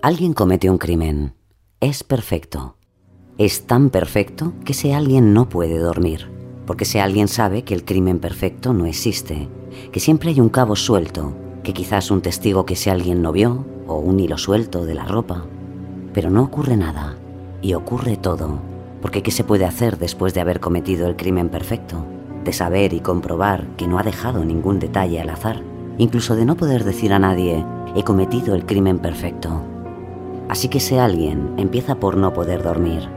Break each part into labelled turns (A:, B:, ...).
A: Alguien comete un crimen. Es perfecto. Es tan perfecto que ese alguien no puede dormir, porque ese alguien sabe que el crimen perfecto no existe, que siempre hay un cabo suelto, que quizás un testigo que ese alguien no vio, o un hilo suelto de la ropa. Pero no ocurre nada, y ocurre todo, porque ¿qué se puede hacer después de haber cometido el crimen perfecto? De saber y comprobar que no ha dejado ningún detalle al azar, incluso de no poder decir a nadie, he cometido el crimen perfecto. Así que ese alguien empieza por no poder dormir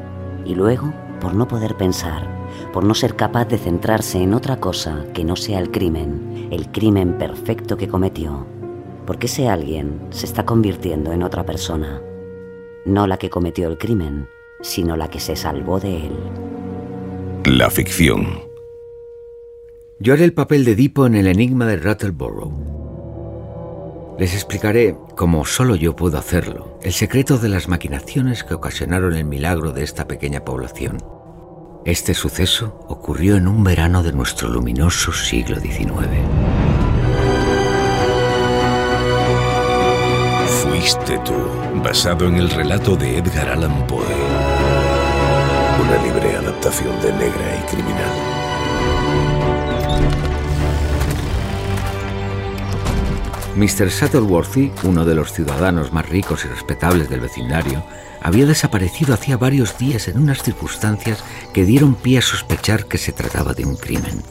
A: y luego por no poder pensar, por no ser capaz de centrarse en otra cosa que no sea el crimen, el crimen perfecto que cometió. Porque ese alguien se está convirtiendo en otra persona, no la que cometió el crimen, sino la que se salvó de él.
B: La ficción.
C: Yo haré el papel de Edipo en el enigma de Rattleborough. Les explicaré, como solo yo puedo hacerlo, el secreto de las maquinaciones que ocasionaron el milagro de esta pequeña población. Este suceso ocurrió en un verano de nuestro luminoso siglo XIX.
B: Fuiste tú, basado en el relato de Edgar Allan Poe. Una libre adaptación de Negra y Criminal.
C: Mr. Shuttleworthy, uno de los ciudadanos más ricos y respetables del vecindario, había desaparecido hacía varios días en unas circunstancias que dieron pie a sospechar que se trataba de un crimen.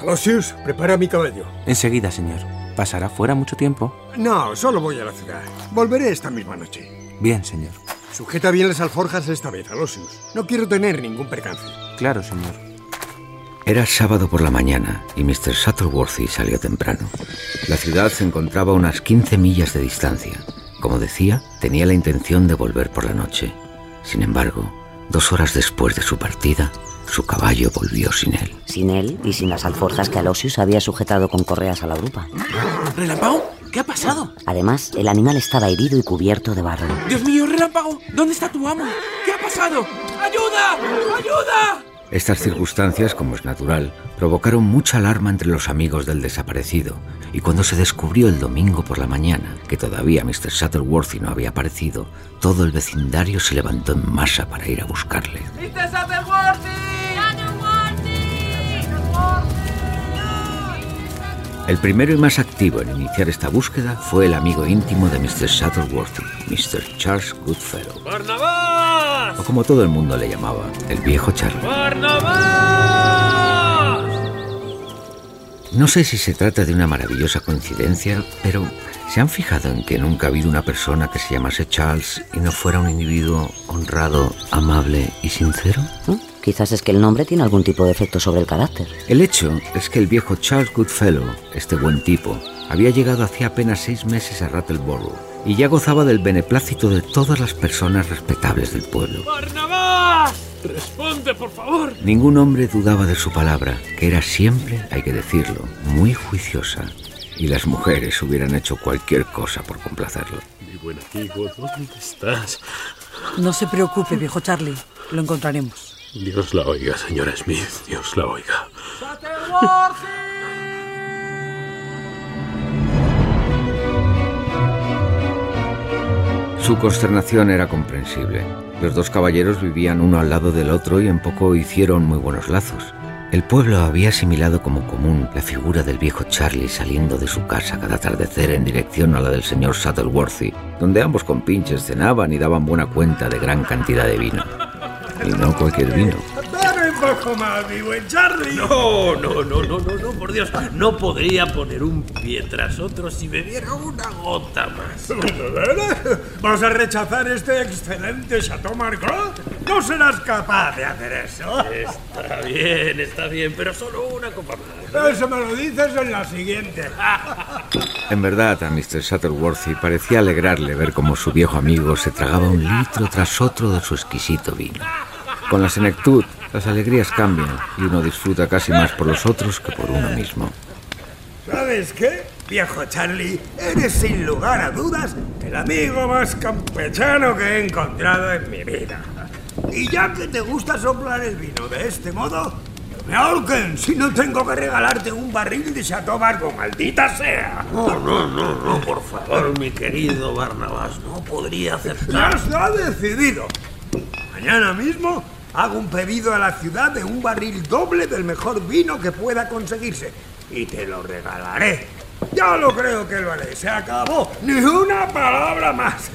D: Aloysius, prepara mi caballo.
E: Enseguida, señor. ¿Pasará fuera mucho tiempo?
D: No, solo voy a la ciudad. Volveré esta misma noche.
E: Bien, señor.
D: Sujeta bien las alforjas esta vez, Aloysius. No quiero tener ningún percance.
E: Claro, señor.
C: Era sábado por la mañana y Mr. Shuttleworthy salió temprano. La ciudad se encontraba a unas 15 millas de distancia. Como decía, tenía la intención de volver por la noche. Sin embargo, dos horas después de su partida, su caballo volvió sin él.
A: Sin él y sin las alforjas que Alosius había sujetado con correas a la grupa.
E: ¿Relámpago? ¿Qué ha pasado?
A: Además, el animal estaba herido y cubierto de barro.
E: Dios mío, Relámpago, ¿dónde está tu amo? ¿Qué ha pasado? ¡Ayuda! ¡Ayuda!
C: Estas circunstancias, como es natural, provocaron mucha alarma entre los amigos del desaparecido, y cuando se descubrió el domingo por la mañana que todavía Mr. Shuttleworthy no había aparecido, todo el vecindario se levantó en masa para ir a buscarle.
E: ¡Mr. Shuttleworthy!
C: El primero y más activo en iniciar esta búsqueda fue el amigo íntimo de Mr. Shuttleworthy, Mr. Charles Goodfellow.
F: ¡Barnabás!
C: O como todo el mundo le llamaba, el viejo Charlie. No sé si se trata de una maravillosa coincidencia, pero ¿se han fijado en que nunca ha habido una persona que se llamase Charles y no fuera un individuo honrado, amable y sincero?
A: ¿Mm? Quizás es que el nombre tiene algún tipo de efecto sobre el carácter.
C: El hecho es que el viejo Charles Goodfellow, este buen tipo, había llegado hacía apenas seis meses a Rattleborough y ya gozaba del beneplácito de todas las personas respetables del pueblo.
F: ¡Barnabás! Responde, por favor.
C: Ningún hombre dudaba de su palabra, que era siempre, hay que decirlo, muy juiciosa. Y las mujeres hubieran hecho cualquier cosa por complacerlo.
F: Mi buen amigo, ¿dónde estás?
G: No se preocupe, viejo Charlie. Lo encontraremos.
F: Dios la oiga, señora Smith. Dios la oiga.
C: Su consternación era comprensible. Los dos caballeros vivían uno al lado del otro y en poco hicieron muy buenos lazos. El pueblo había asimilado como común la figura del viejo Charlie saliendo de su casa cada atardecer en dirección a la del señor Shuttleworthy, donde ambos compinches cenaban y daban buena cuenta de gran cantidad de vino. Y no cualquier vino.
D: Poco más, mi buen Charlie.
H: No, no, no, no, no, no, por Dios. No podría poner un pie tras otro si bebiera una gota más.
D: ¿Vas a rechazar este excelente Chateau Margaux? No serás capaz de hacer eso.
H: Está bien, está bien, pero solo una copa más.
D: Eso me lo dices en la siguiente.
C: En verdad, a Mr. Shuttleworthy parecía alegrarle ver cómo su viejo amigo se tragaba un litro tras otro de su exquisito vino. Con la senectud, las alegrías cambian y uno disfruta casi más por los otros que por uno mismo.
D: ¿Sabes qué? Viejo Charlie, eres sin lugar a dudas el amigo más campechano que he encontrado en mi vida. Y ya que te gusta soplar el vino de este modo, me ahorquen si no tengo que regalarte un barril de Chateau Margaux, maldita sea.
H: No, no, no, no, por favor, mi querido Barnabás, no podría
D: Ya
H: aceptar.
D: está decidido. Mañana mismo hago un pedido a la ciudad de un barril doble del mejor vino que pueda conseguirse. Y te lo regalaré. Ya lo creo que lo haré. Se acabó. Ni una palabra más.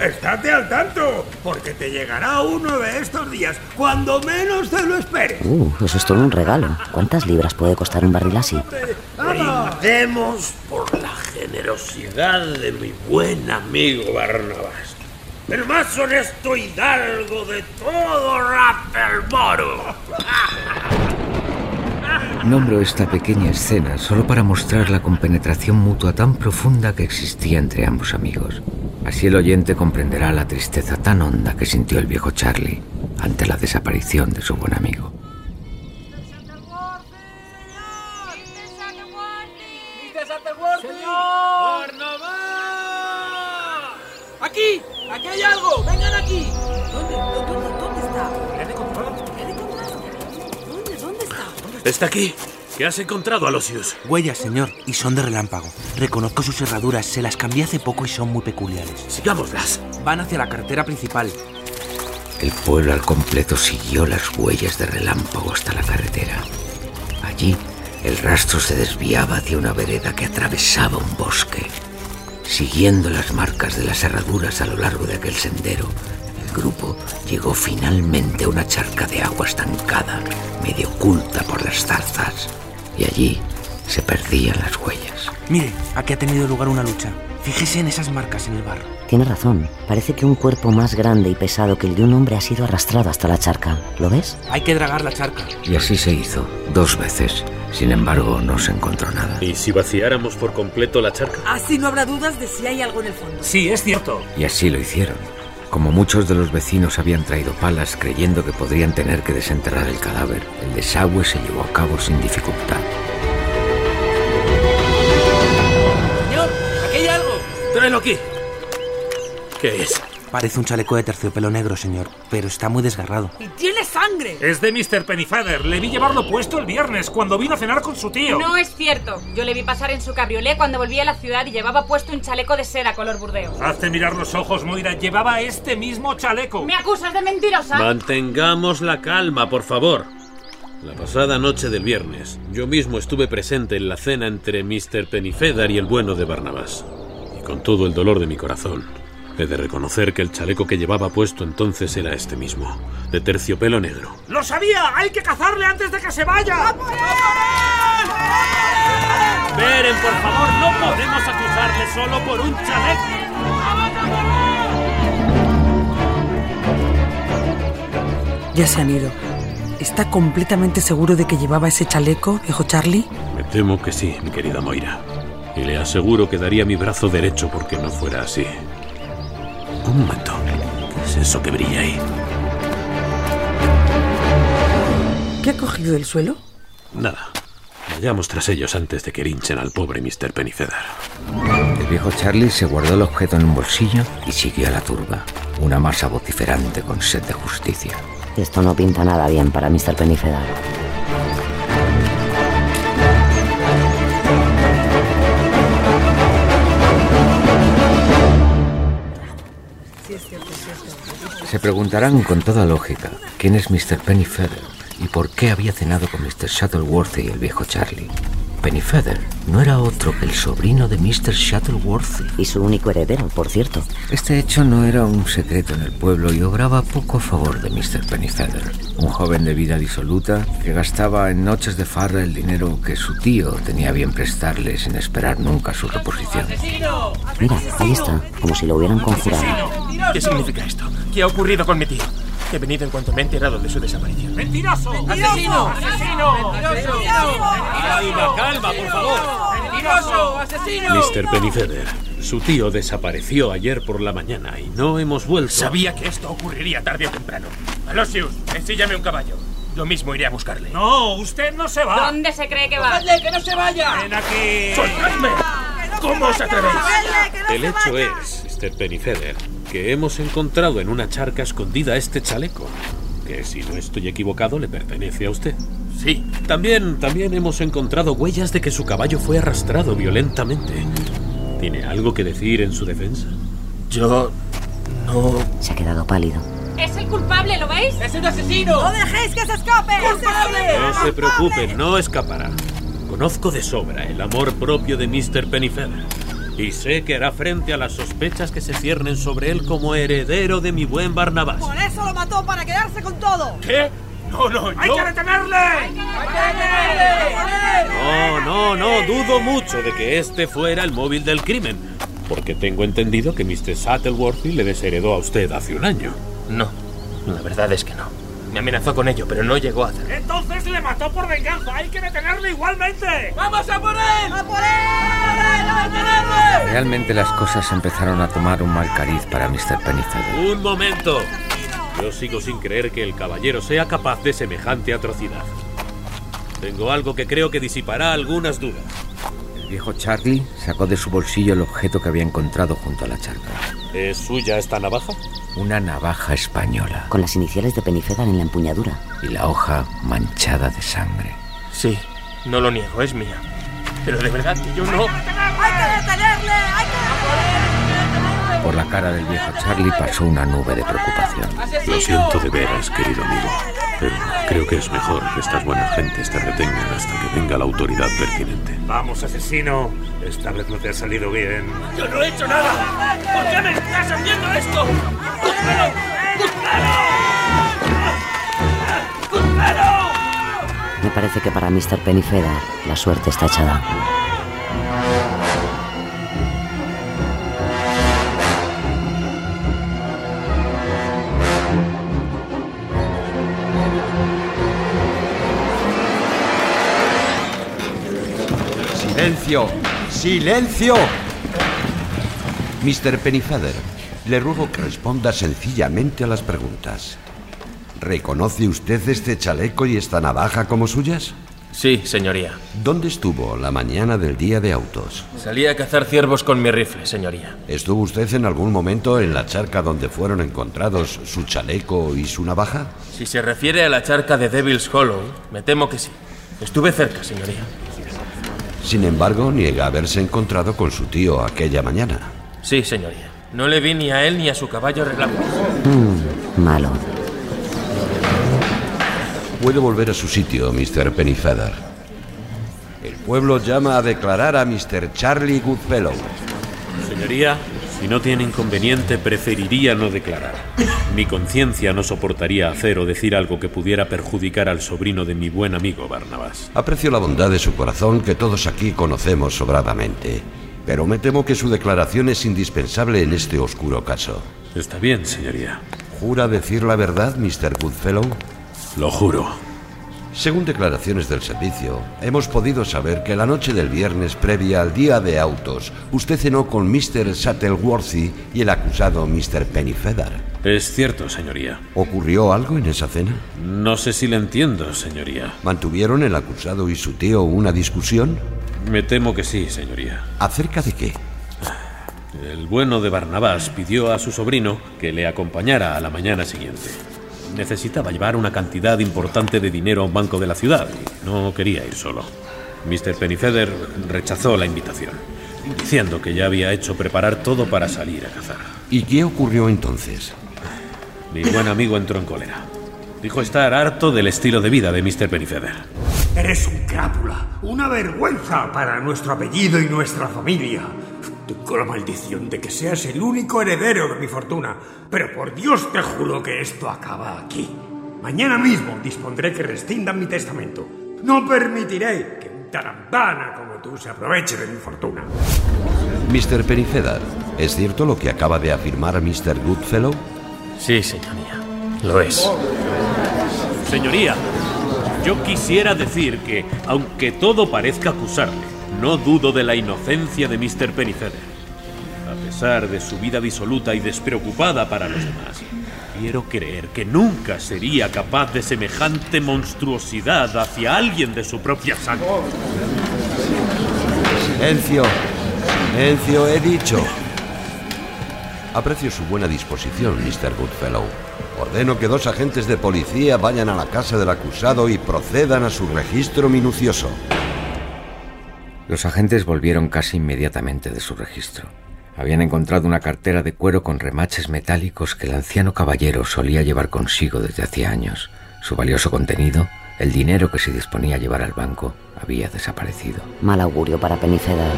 D: Estate al tanto, porque te llegará uno de estos días, cuando menos te lo esperes.
A: Uh, eso es todo un regalo. ¿Cuántas libras puede costar un barril así?
H: Brindemos por la generosidad de mi buen amigo Barnabás. El más honesto hidalgo de todo Rappelboro.
C: Nombro esta pequeña escena solo para mostrar la compenetración mutua tan profunda que existía entre ambos amigos. Así el oyente comprenderá la tristeza tan honda que sintió el viejo Charlie ante la desaparición de su buen amigo.
E: ¡Aquí! ¡Aquí hay algo! ¡Vengan aquí!
G: ¿Dónde? ¿Dónde, dónde está?
E: ¿Le han encontrado?
G: ¿Le han encontrado? ¿Dónde? ¿Dónde está?
H: Está aquí. ¿Qué has encontrado, Alosius?
I: Huellas, señor, y son de relámpago. Reconozco sus herraduras, se las cambié hace poco y son muy peculiares.
H: Sigámoslas.
I: Van hacia la carretera principal.
C: El pueblo al completo siguió las huellas de relámpago hasta la carretera. Allí, el rastro se desviaba hacia una vereda que atravesaba un bosque. Siguiendo las marcas de las herraduras a lo largo de aquel sendero, el grupo llegó finalmente a una charca de agua estancada, medio oculta por las zarzas. Y allí se perdían las huellas.
I: Mire, aquí ha tenido lugar una lucha. Fíjese en esas marcas en el barro.
A: Tiene razón. Parece que un cuerpo más grande y pesado que el de un hombre ha sido arrastrado hasta la charca. ¿Lo ves?
I: Hay que dragar la charca.
C: Y así se hizo, dos veces. Sin embargo, no se encontró nada.
F: ¿Y si vaciáramos por completo la charca?
G: Así no habrá dudas de si hay algo en el fondo.
E: Sí, es cierto.
C: Y así lo hicieron. Como muchos de los vecinos habían traído palas creyendo que podrían tener que desenterrar el cadáver, el desagüe se llevó a cabo sin dificultad.
E: Señor, aquí hay algo.
H: Tráelo aquí. ¿Qué es?
I: Parece un chaleco de terciopelo negro, señor, pero está muy desgarrado.
G: ¡Y tiene sangre!
E: Es de Mr. Pennyfeather. Le vi llevarlo puesto el viernes cuando vino a cenar con su tío.
J: No es cierto. Yo le vi pasar en su cabriolé cuando volvía a la ciudad y llevaba puesto un chaleco de seda color burdeos.
E: Hazte mirar los ojos, Moira. Llevaba este mismo chaleco.
J: ¿Me acusas de mentirosa?
H: Mantengamos la calma, por favor. La pasada noche del viernes, yo mismo estuve presente en la cena entre Mr. Pennyfeather y el bueno de Barnabas. Y con todo el dolor de mi corazón, he de reconocer que el chaleco que llevaba puesto entonces era este mismo, de terciopelo negro.
E: ¡Lo sabía! ¡Hay que cazarle antes de que se vaya! Beren, por favor, no podemos acusarle solo por un chaleco.
G: Ya se han ido. ¿Está completamente seguro de que llevaba ese chaleco, viejo Charlie?
H: Me temo que sí, mi querida Moira. Y le aseguro que daría mi brazo derecho porque no fuera así. Un momento. ¿Qué es eso que brilla ahí?
G: ¿Qué ha cogido del suelo?
H: Nada. Vayamos tras ellos antes de que hinchen al pobre Mr. Pennyfeather.
C: El viejo Charlie se guardó el objeto en un bolsillo y siguió a la turba, una masa vociferante con sed de justicia.
A: Esto no pinta nada bien para Mr. Pennyfeather.
C: Se preguntarán con toda lógica quién es Mr. Pennyfeather y por qué había cenado con Mr. Shuttleworth y el viejo Charlie. Pennyfeather no era otro que el sobrino de Mr. Shuttleworth.
A: Y su único heredero, por cierto.
C: Este hecho no era un secreto en el pueblo y obraba poco a favor de Mr. Pennyfeather. Un joven de vida disoluta que gastaba en noches de farra el dinero que su tío tenía bien prestarle sin esperar nunca su reposición.
A: Mira, ahí está, como si lo hubieran conjurado.
I: ¿Qué significa esto? ¿Qué ha ocurrido con mi tío? He venido en cuanto me he enterado de su desaparición.
E: ¡Mentiroso!
I: ¡Asesino!
E: ¡Asesino!
H: Calma, calma, por favor.
E: ¡Mentiroso! ¡Asesino!
H: Mr. Pennyfeather, su tío desapareció ayer por la mañana y no hemos vuelto.
I: Sabía que esto ocurriría tarde o temprano. Alosius, ensíllame un caballo. Yo mismo iré a buscarle.
E: No, usted no se va.
J: ¿Dónde se cree que va?
E: ¡Dejadle, que no se vaya! ¡Ven aquí!
I: ¡Soltadme! ¿Cómo os atrevéis?
H: El hecho es, Mr. Pennyfeather, que hemos encontrado en una charca escondida este chaleco, que si no estoy equivocado le pertenece a usted.
I: Sí.
H: También, también hemos encontrado huellas de que su caballo fue arrastrado violentamente. ¿Tiene algo que decir en su defensa?
I: Yo no...
A: Se ha quedado pálido.
J: Es el culpable, ¿lo veis?
E: ¡Es un asesino!
K: ¡No dejéis que se escape!
E: ¡Culpable!
H: No se preocupen, no escapará. Conozco de sobra el amor propio de Mr. Pennyfeather. Y sé que hará frente a las sospechas que se ciernen sobre él como heredero de mi buen Barnabás.
K: Por eso lo mató, para quedarse con todo.
I: ¿Qué? No, no, yo...
E: ¡Hay que detenerle! ¡Hay que detenerle!
H: No, no, no, dudo mucho de que este fuera el móvil del crimen. Porque tengo entendido que Mr. Sattleworthy le desheredó a usted hace un año.
I: No, la verdad es. Me amenazó con ello, pero no llegó a hacerlo.
E: Entonces le mató por venganza. ¡Hay que detenerle igualmente! ¡Vamos a por él!
K: ¡A por él! ¡A detenerle!
C: Realmente las cosas empezaron a tomar un mal cariz para Mr. Pennyfeather.
H: Un momento. Yo sigo sin creer que el caballero sea capaz de semejante atrocidad. Tengo algo que creo que disipará algunas dudas.
C: El viejo Charlie sacó de su bolsillo el objeto que había encontrado junto a la charca.
H: ¿Es suya esta navaja?
C: Una navaja española.
A: Con las iniciales de Pennyfeather en la empuñadura.
C: Y la hoja manchada de sangre.
I: Sí, no lo niego, es mía. Pero de verdad que yo no...
C: Por la cara del viejo Charlie pasó una nube de preocupación.
B: Lo siento de veras, querido amigo. Pero creo que es mejor que estas buenas gentes te retengan hasta que venga la autoridad pertinente.
E: Vamos, asesino. Esta vez no te ha salido bien.
I: ¡Yo no he hecho nada! ¿Por qué me estás haciendo esto? ¡Cúzmelo! ¡Cúzmelo! ¡Cúzmelo!
A: Me parece que para Mr. Pennyfeather la suerte está echada.
L: ¡Silencio! ¡Silencio! Mr. Pennyfeather, le ruego que responda sencillamente a las preguntas. ¿Reconoce usted este chaleco y esta navaja como suyas?
I: Sí, señoría.
L: ¿Dónde estuvo la mañana del día de autos?
I: Salí a cazar ciervos con mi rifle, señoría.
L: ¿Estuvo usted en algún momento en la charca donde fueron encontrados su chaleco y su navaja?
I: Si se refiere a la charca de Devil's Hollow, me temo que sí. Estuve cerca, señoría.
L: Sin embargo, niega haberse encontrado con su tío aquella mañana.
I: Sí, señoría. No le vi ni a él ni a su caballo relámpago.
A: Mm, malo.
L: Puede volver a su sitio, Mr. Pennyfeather. El pueblo llama a declarar a Mr. Charlie Goodfellow.
H: Señoría, si no tiene inconveniente, preferiría no declarar. Mi conciencia no soportaría hacer o decir algo que pudiera perjudicar al sobrino de mi buen amigo Barnabás.
L: Aprecio la bondad de su corazón que todos aquí conocemos sobradamente. Pero me temo que su declaración es indispensable en este oscuro caso.
H: Está bien, señoría.
L: ¿Jura decir la verdad, Mr. Goodfellow?
H: Lo juro.
L: Según declaraciones del servicio, hemos podido saber que la noche del viernes previa al día de autos, usted cenó con Mr. Sattleworthy y el acusado Mr. Pennyfeather.
H: Es cierto, señoría.
L: ¿Ocurrió algo en esa cena?
H: No sé si le entiendo, señoría.
L: ¿Mantuvieron el acusado y su tío una discusión?
H: Me temo que sí, señoría.
L: ¿Acerca de qué?
H: El bueno de Barnabás pidió a su sobrino que le acompañara a la mañana siguiente. Necesitaba llevar una cantidad importante de dinero a un banco de la ciudad y no quería ir solo. Mr. Pennyfeather rechazó la invitación, diciendo que ya había hecho preparar todo para salir a cazar.
L: ¿Y qué ocurrió entonces?
H: Mi buen amigo entró en cólera. Dijo estar harto del estilo de vida de Mr. Pennyfeather.
D: Eres un crápula, una vergüenza para nuestro apellido y nuestra familia. Tengo la maldición de que seas el único heredero de mi fortuna, pero por Dios te juro que esto acaba aquí. Mañana mismo dispondré que rescindan mi testamento. No permitiré que un tarambana como tú se aproveche de mi fortuna.
L: Mr. Pennyfeather, ¿es cierto lo que acaba de afirmar Mr. Goodfellow?
F: Sí, señoría. Lo es. Señoría, yo quisiera decir que, aunque todo parezca acusarle, no dudo de la inocencia de Mr. Pennyfeather. A pesar de su vida disoluta y despreocupada para los demás, quiero creer que nunca sería capaz de semejante monstruosidad hacia alguien de su propia sangre.
L: Silencio. Silencio, he dicho. Aprecio su buena disposición, Mr. Goodfellow. Ordeno que dos agentes de policía vayan a la casa del acusado y procedan a su registro minucioso.
C: Los agentes volvieron casi inmediatamente de su registro. Habían encontrado una cartera de cuero con remaches metálicos que el anciano caballero solía llevar consigo desde hacía años. Su valioso contenido, el dinero que se disponía a llevar al banco, había desaparecido.
A: Mal augurio para Penifeda.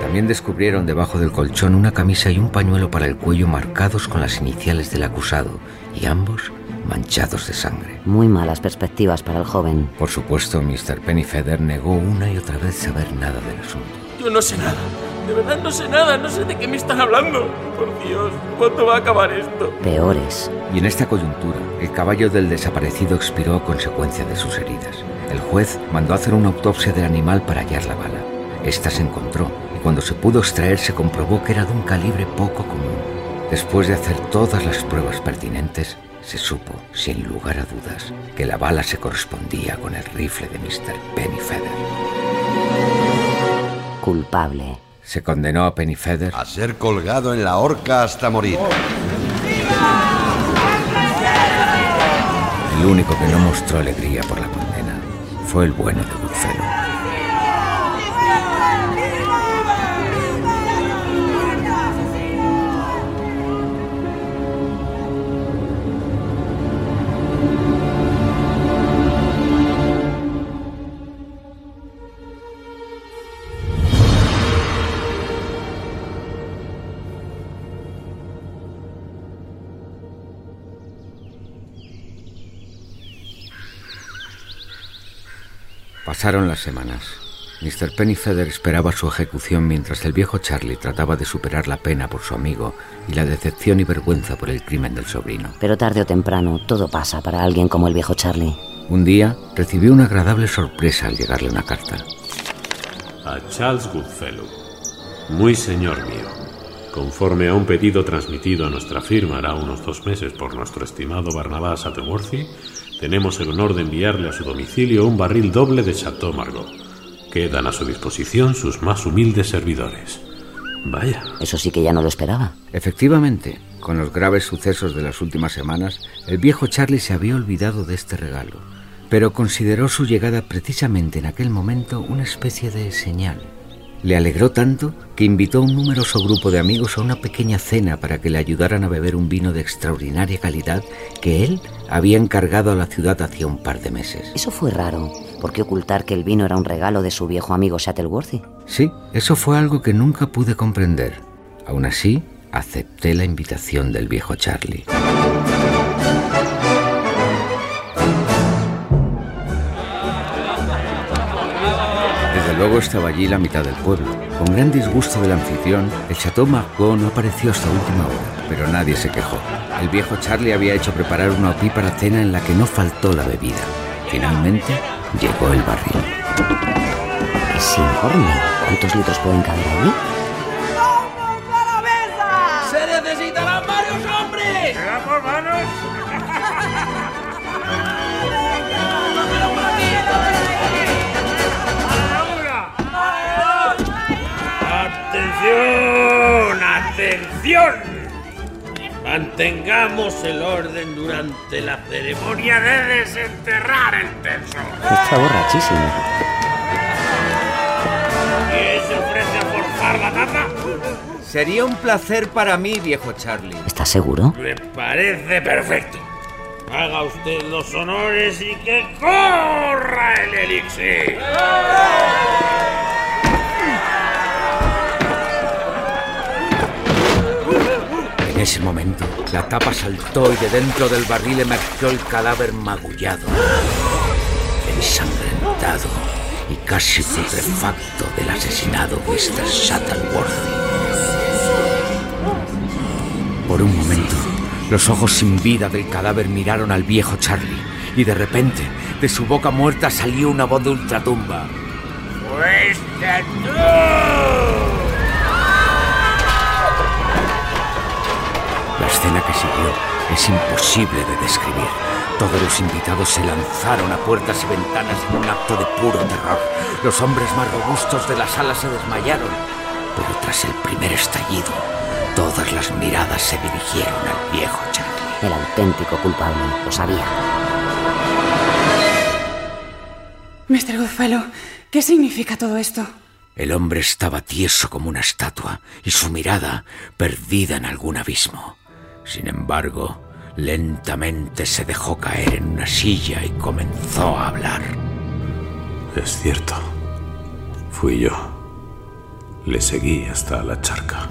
C: También descubrieron debajo del colchón una camisa y un pañuelo para el cuello marcados con las iniciales del acusado, y ambos manchados de sangre.
A: Muy malas perspectivas para el joven.
C: Por supuesto, Mr. Pennyfeather negó una y otra vez saber nada del asunto.
M: Yo no sé nada. De verdad no sé nada. No sé de qué me están hablando. Por Dios, ¿cuándo va a acabar esto?
A: Peores.
C: Y en esta coyuntura, el caballo del desaparecido expiró a consecuencia de sus heridas. El juez mandó hacer una autopsia del animal para hallar la bala. Esta se encontró y cuando se pudo extraer se comprobó que era de un calibre poco común. Después de hacer todas las pruebas pertinentes, se supo, sin lugar a dudas, que la bala se correspondía con el rifle de Mr. Pennyfeather.
A: Culpable.
C: Se condenó a Pennyfeather
L: a ser colgado en la horca hasta morir.
C: El único que no mostró alegría por la condena fue el bueno de Pasaron las semanas. Mr. Pennyfeather esperaba su ejecución mientras el viejo Charlie trataba de superar la pena por su amigo y la decepción y vergüenza por el crimen del sobrino.
A: Pero tarde o temprano todo pasa para alguien como el viejo Charlie.
C: Un día recibió una agradable sorpresa al llegarle una carta.
H: A Charles Goodfellow. Muy señor mío. Conforme a un pedido transmitido a nuestra firma hará unos dos meses por nuestro estimado Barnabás Attenworthy, tenemos el honor de enviarle a su domicilio un barril doble de Chateau Margaux. Quedan a su disposición sus más humildes servidores. Vaya.
A: Eso sí que ya no lo esperaba.
C: Efectivamente, con los graves sucesos de las últimas semanas, el viejo Charlie se había olvidado de este regalo, pero consideró su llegada precisamente en aquel momento una especie de señal. Le alegró tanto que invitó a un numeroso grupo de amigos a una pequeña cena para que le ayudaran a beber un vino de extraordinaria calidad que él había encargado a la ciudad hacía un par de meses.
A: Eso fue raro. ¿Por qué ocultar que el vino era un regalo de su viejo amigo Shuttleworthy?
C: Sí, eso fue algo que nunca pude comprender. Aún así, acepté la invitación del viejo Charlie. Desde luego estaba allí la mitad del pueblo. Con gran disgusto del anfitrión, el Chateau Margaux no apareció hasta última hora, pero nadie se quejó. El viejo Charlie había hecho preparar una opípara cena en la que no faltó la bebida. Finalmente, llegó el barril.
A: Es enorme. ¿Cuántos litros pueden caber allí?
D: Mantengamos el orden durante la ceremonia de desenterrar el tesoro.
A: Está borrachísimo.
D: ¿Quién se ofrece a forjar la taza?
C: Sería un placer para mí, viejo Charlie.
A: ¿Estás seguro?
D: Me parece perfecto.
E: Haga usted los honores y que corra el elixir.
C: Ese momento, la tapa saltó y de dentro del barril emergió el cadáver magullado, ensangrentado y casi putrefacto del asesinado Mr. Shuttleworthy. Por un momento, los ojos sin vida del cadáver miraron al viejo Charlie y de repente, de su boca muerta salió una voz de ultratumba.
E: ¡Fuiste
C: es imposible de describir. Todos los invitados se lanzaron a puertas y ventanas en un acto de puro terror. Los hombres más robustos de la sala se desmayaron. Pero tras el primer estallido, todas las miradas se dirigieron al viejo Charlie.
A: El auténtico culpable, lo sabía.
N: Mr. Goodfellow, ¿qué significa todo esto?
C: El hombre estaba tieso como una estatua y su mirada perdida en algún abismo. Sin embargo, lentamente se dejó caer en una silla y comenzó a hablar.
H: Es cierto. Fui yo. Le seguí hasta la charca.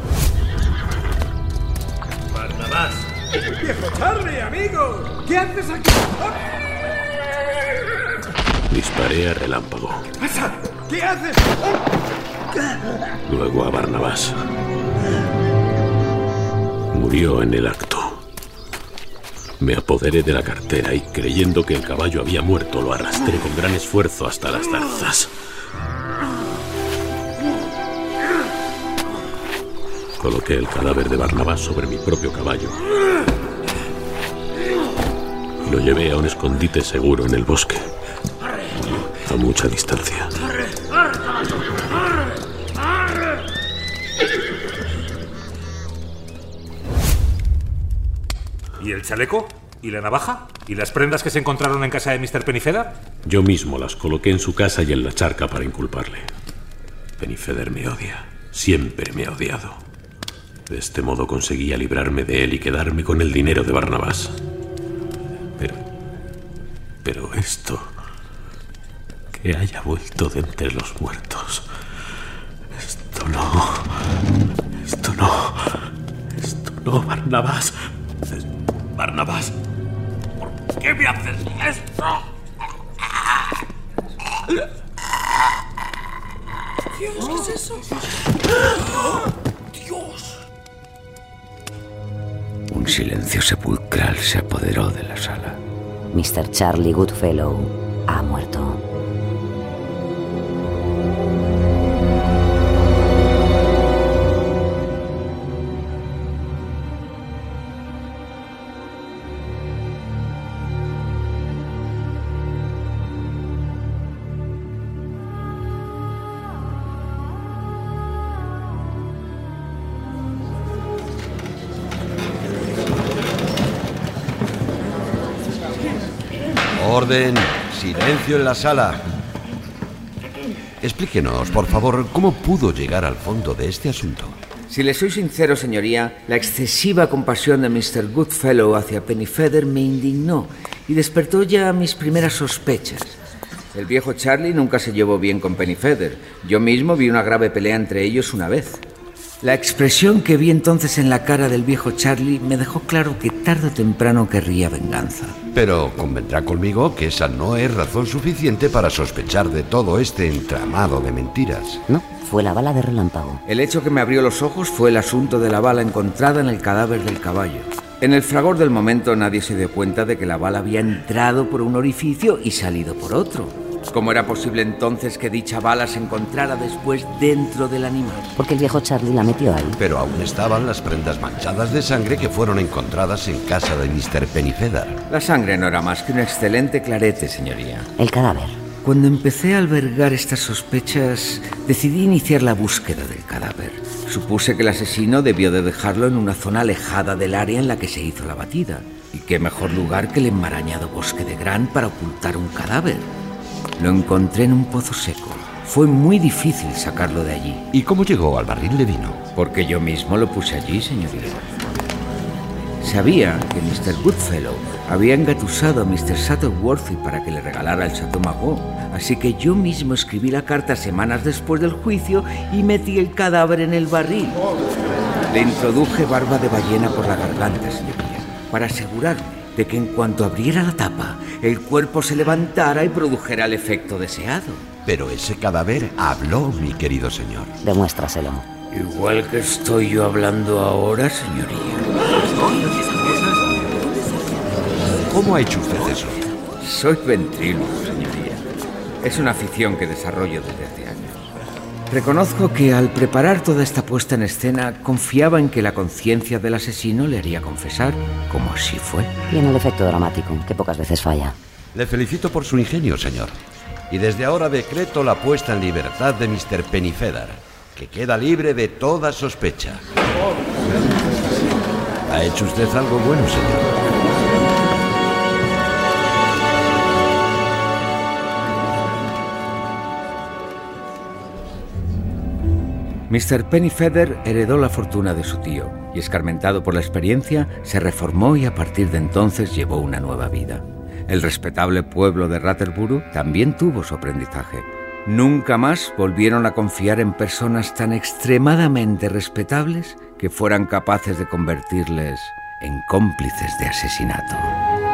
D: Barnabás. Viejo Charlie, amigo. ¿Qué haces aquí?
H: Disparé a relámpago.
D: ¿Qué pasa? ¿Qué haces?
H: Luego a Barnabás. Murió en el acto. Me apoderé de la cartera y creyendo que el caballo había muerto lo arrastré con gran esfuerzo hasta las zarzas. Coloqué el cadáver de Barnabás sobre mi propio caballo. Lo llevé a un escondite seguro en el bosque. A mucha distancia.
O: ¿Y el chaleco? ¿Y la navaja? ¿Y las prendas que se encontraron en casa de Mr. Pennyfeather?
H: Yo mismo las coloqué en su casa y en la charca para inculparle. Pennyfeather me odia. Siempre me ha odiado. De este modo conseguía librarme de él y quedarme con el dinero de Barnabás. Pero... Pero esto... Que haya vuelto de entre los muertos. Esto no... Esto no... Esto no, Barnabás. Barnabás. ¿Por qué me haces esto?
K: Dios, ¿qué es eso?
C: Dios. Un silencio sepulcral se apoderó de la sala.
A: Mr. Charlie Goodfellow ha muerto.
L: Orden, silencio en la sala. Explíquenos, por favor, cómo pudo llegar al fondo de este asunto.
C: Si le soy sincero, señoría, la excesiva compasión de Mr. Goodfellow hacia Pennyfeather me indignó y despertó ya mis primeras sospechas. El viejo Charlie nunca se llevó bien con Pennyfeather. Yo mismo vi una grave pelea entre ellos una vez. La expresión que vi entonces en la cara del viejo Charlie me dejó claro que tarde o temprano querría venganza.
L: Pero convendrá conmigo que esa no es razón suficiente para sospechar de todo este entramado de mentiras.
A: No, fue la bala de relámpago.
C: El hecho que me abrió los ojos fue el asunto de la bala encontrada en el cadáver del caballo. En el fragor del momento nadie se dio cuenta de que la bala había entrado por un orificio y salido por otro. ¿Cómo era posible entonces que dicha bala se encontrara después dentro del animal?
A: Porque el viejo Charlie la metió ahí.
L: Pero aún estaban las prendas manchadas de sangre que fueron encontradas en casa de Mr. Pennyfeather.
C: La sangre no era más que un excelente clarete, señoría.
A: El cadáver.
C: Cuando empecé a albergar estas sospechas, decidí iniciar la búsqueda del cadáver. Supuse que el asesino debió de dejarlo en una zona alejada del área en la que se hizo la batida. Y qué mejor lugar que el enmarañado bosque de Gran para ocultar un cadáver. Lo encontré en un pozo seco. Fue muy difícil sacarlo de allí.
L: ¿Y cómo llegó al barril de vino?
C: Porque yo mismo lo puse allí, señoría. Sabía que Mr. Goodfellow había engatusado a Mr. Shuttleworthy para que le regalara el Chateau Margaux, así que yo mismo escribí la carta semanas después del juicio y metí el cadáver en el barril. Le introduje barba de ballena por la garganta, señoría, para asegurarme de que en cuanto abriera la tapa, el cuerpo se levantara y produjera el efecto deseado.
L: Pero ese cadáver habló, mi querido señor.
A: Demuéstraselo.
C: Igual que estoy yo hablando ahora, señoría.
L: ¿Cómo ha hecho usted eso?
C: Soy ventríloco, señoría. Es una afición que desarrollo desde hace. Reconozco que al preparar toda esta puesta en escena confiaba en que la conciencia del asesino le haría confesar, como así fue.
A: Tiene el efecto dramático, que pocas veces falla.
L: Le felicito por su ingenio, señor. Y desde ahora decreto la puesta en libertad de Mr. Pennyfeather, que queda libre de toda sospecha. Ha hecho usted algo bueno, señor.
C: Mr. Pennyfeather heredó la fortuna de su tío y, escarmentado por la experiencia, se reformó y a partir de entonces llevó una nueva vida. El respetable pueblo de Rattleborough también tuvo su aprendizaje. Nunca más volvieron a confiar en personas tan extremadamente respetables que fueran capaces de convertirles en cómplices de asesinato.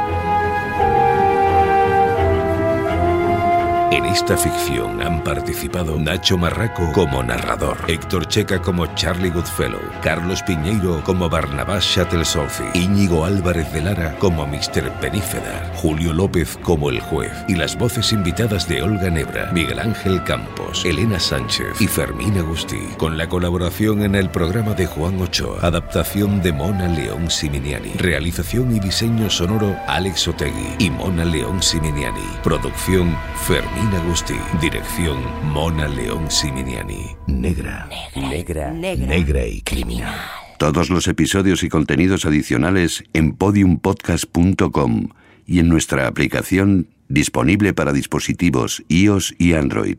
B: Esta ficción han participado Nacho Marraco como narrador, Héctor Checa como Charlie Goodfellow, Carlos Piñeiro como Barnabás Shuttlesolfi, Íñigo Álvarez de Lara como Mr. Pennífeda, Julio López como el juez y las voces invitadas de Olga Nebra, Miguel Ángel Campos, Elena Sánchez y Fermín Agustí, con la colaboración en el programa de Juan Ochoa, adaptación de Mona León Siminiani, realización y diseño sonoro Alex Otegui y Mona León Siminiani, producción Fermín Agustí. Dirección Mona León Siminiani. Negra.
A: Negra.
B: Negra. y criminal.
L: Todos los episodios y contenidos adicionales en podiumpodcast.com y en nuestra aplicación disponible para dispositivos iOS y Android.